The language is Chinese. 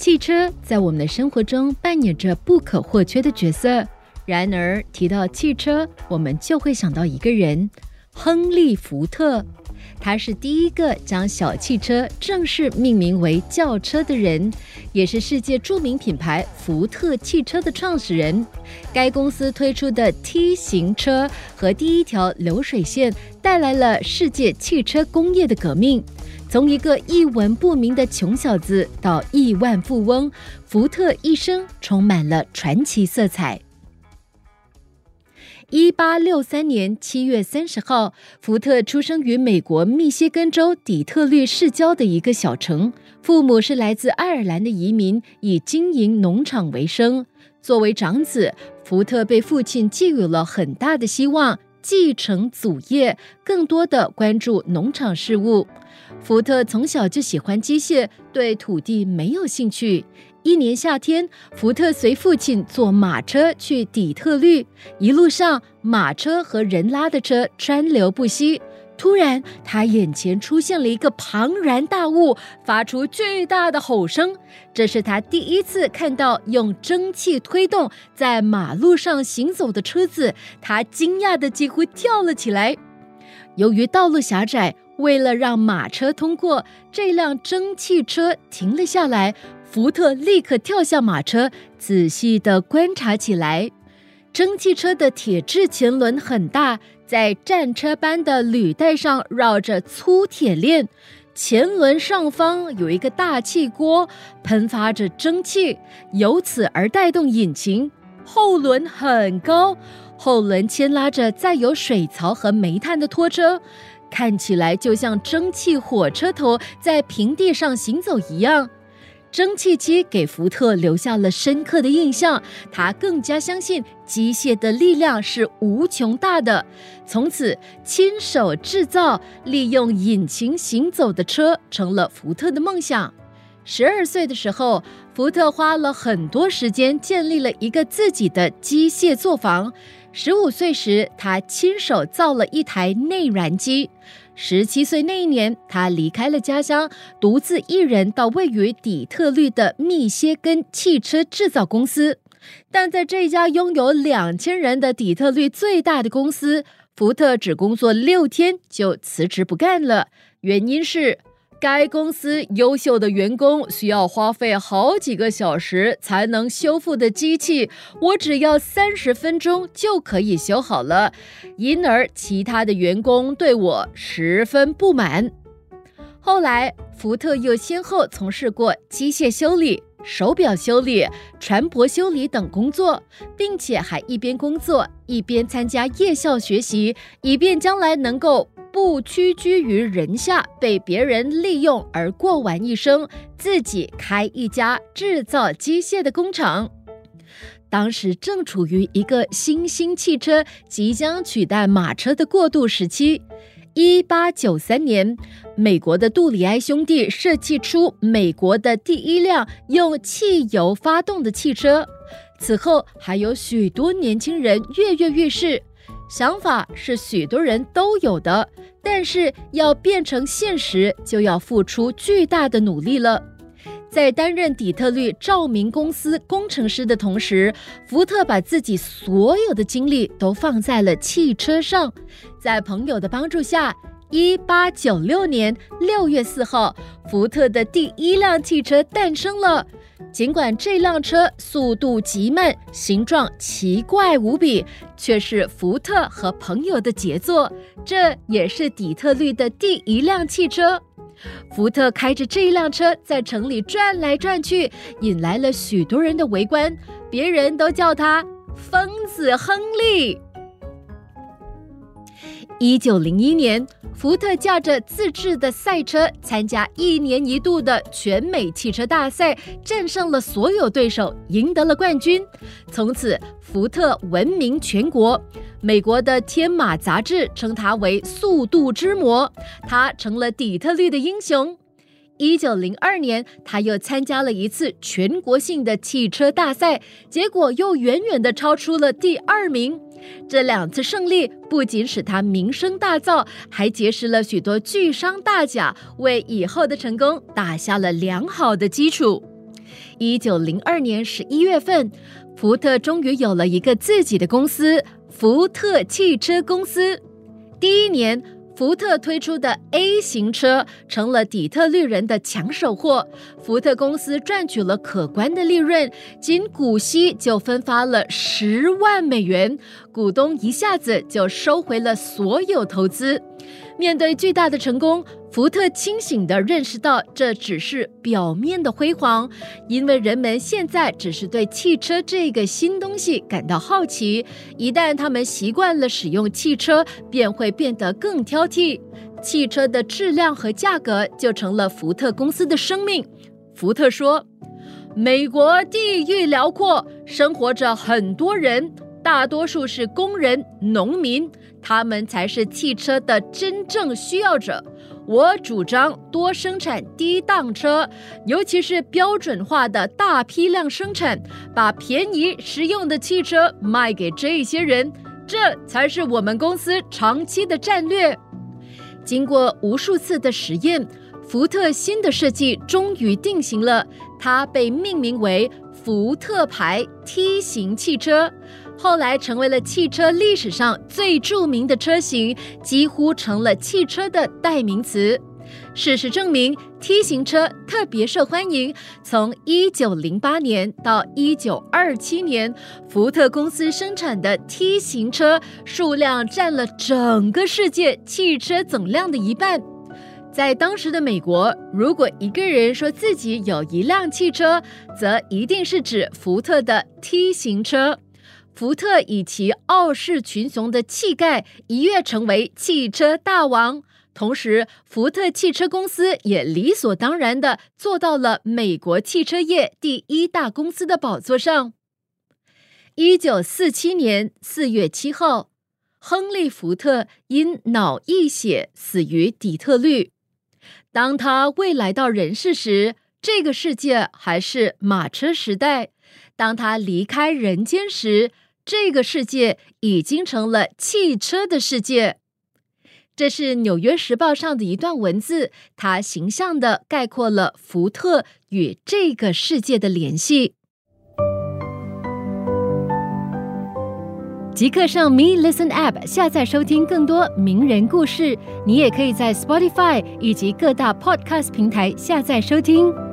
汽车在我们的生活中扮演着不可或缺的角色。然而，提到汽车，我们就会想到一个人——亨利·福特。他是第一个将小汽车正式命名为轿车的人，也是世界著名品牌福特汽车的创始人。该公司推出的 T 型车和第一条流水线，带来了世界汽车工业的革命。从一个一文不名的穷小子到亿万富翁，福特一生充满了传奇色彩。一八六三年七月三十号，福特出生于美国密歇根州底特律市郊的一个小城，父母是来自爱尔兰的移民，以经营农场为生。作为长子，福特被父亲寄予了很大的希望，继承祖业，更多的关注农场事务。福特从小就喜欢机械，对土地没有兴趣。一年夏天，福特随父亲坐马车去底特律，一路上马车和人拉的车川流不息。突然，他眼前出现了一个庞然大物，发出巨大的吼声。这是他第一次看到用蒸汽推动在马路上行走的车子，他惊讶的几乎跳了起来。由于道路狭窄。为了让马车通过，这辆蒸汽车停了下来。福特立刻跳下马车，仔细地观察起来。蒸汽车的铁质前轮很大，在战车般的履带上绕着粗铁链。前轮上方有一个大气锅，喷发着蒸汽，由此而带动引擎。后轮很高，后轮牵拉着载有水槽和煤炭的拖车。看起来就像蒸汽火车头在平地上行走一样。蒸汽机给福特留下了深刻的印象，他更加相信机械的力量是无穷大的。从此，亲手制造、利用引擎行走的车成了福特的梦想。十二岁的时候，福特花了很多时间建立了一个自己的机械作坊。十五岁时，他亲手造了一台内燃机。十七岁那一年，他离开了家乡，独自一人到位于底特律的密歇根汽车制造公司。但在这家拥有两千人的底特律最大的公司，福特只工作六天就辞职不干了，原因是。该公司优秀的员工需要花费好几个小时才能修复的机器，我只要三十分钟就可以修好了，因而其他的员工对我十分不满。后来，福特又先后从事过机械修理、手表修理、船舶修理等工作，并且还一边工作一边参加夜校学习，以便将来能够。不屈居于人下，被别人利用而过完一生，自己开一家制造机械的工厂。当时正处于一个新兴汽车即将取代马车的过渡时期。一八九三年，美国的杜里埃兄弟设计出美国的第一辆用汽油发动的汽车。此后，还有许多年轻人跃跃欲试。想法是许多人都有的，但是要变成现实，就要付出巨大的努力了。在担任底特律照明公司工程师的同时，福特把自己所有的精力都放在了汽车上。在朋友的帮助下，一八九六年六月四号，福特的第一辆汽车诞生了。尽管这辆车速度极慢，形状奇怪无比，却是福特和朋友的杰作。这也是底特律的第一辆汽车。福特开着这辆车在城里转来转去，引来了许多人的围观，别人都叫他“疯子亨利”。一九零一年，福特驾着自制的赛车参加一年一度的全美汽车大赛，战胜了所有对手，赢得了冠军。从此，福特闻名全国。美国的《天马》杂志称他为“速度之魔”，他成了底特律的英雄。一九零二年，他又参加了一次全国性的汽车大赛，结果又远远的超出了第二名。这两次胜利不仅使他名声大噪，还结识了许多巨商大贾，为以后的成功打下了良好的基础。一九零二年十一月份，福特终于有了一个自己的公司——福特汽车公司。第一年。福特推出的 A 型车成了底特律人的抢手货，福特公司赚取了可观的利润，仅股息就分发了十万美元，股东一下子就收回了所有投资。面对巨大的成功，福特清醒地认识到这只是表面的辉煌，因为人们现在只是对汽车这个新东西感到好奇。一旦他们习惯了使用汽车，便会变得更挑剔。汽车的质量和价格就成了福特公司的生命。福特说：“美国地域辽阔，生活着很多人。”大多数是工人、农民，他们才是汽车的真正需要者。我主张多生产低档车，尤其是标准化的大批量生产，把便宜实用的汽车卖给这些人，这才是我们公司长期的战略。经过无数次的实验，福特新的设计终于定型了，它被命名为福特牌 T 型汽车。后来成为了汽车历史上最著名的车型，几乎成了汽车的代名词。事实证明，T 型车特别受欢迎。从1908年到1927年，福特公司生产的 T 型车数量占了整个世界汽车总量的一半。在当时的美国，如果一个人说自己有一辆汽车，则一定是指福特的 T 型车。福特以其傲视群雄的气概一跃成为汽车大王，同时福特汽车公司也理所当然的坐到了美国汽车业第一大公司的宝座上。一九四七年四月七号，亨利·福特因脑溢血死于底特律。当他未来到人世时，这个世界还是马车时代；当他离开人间时，这个世界已经成了汽车的世界。这是《纽约时报》上的一段文字，它形象的概括了福特与这个世界的联系。即刻上 Me Listen App 下载收听更多名人故事。你也可以在 Spotify 以及各大 Podcast 平台下载收听。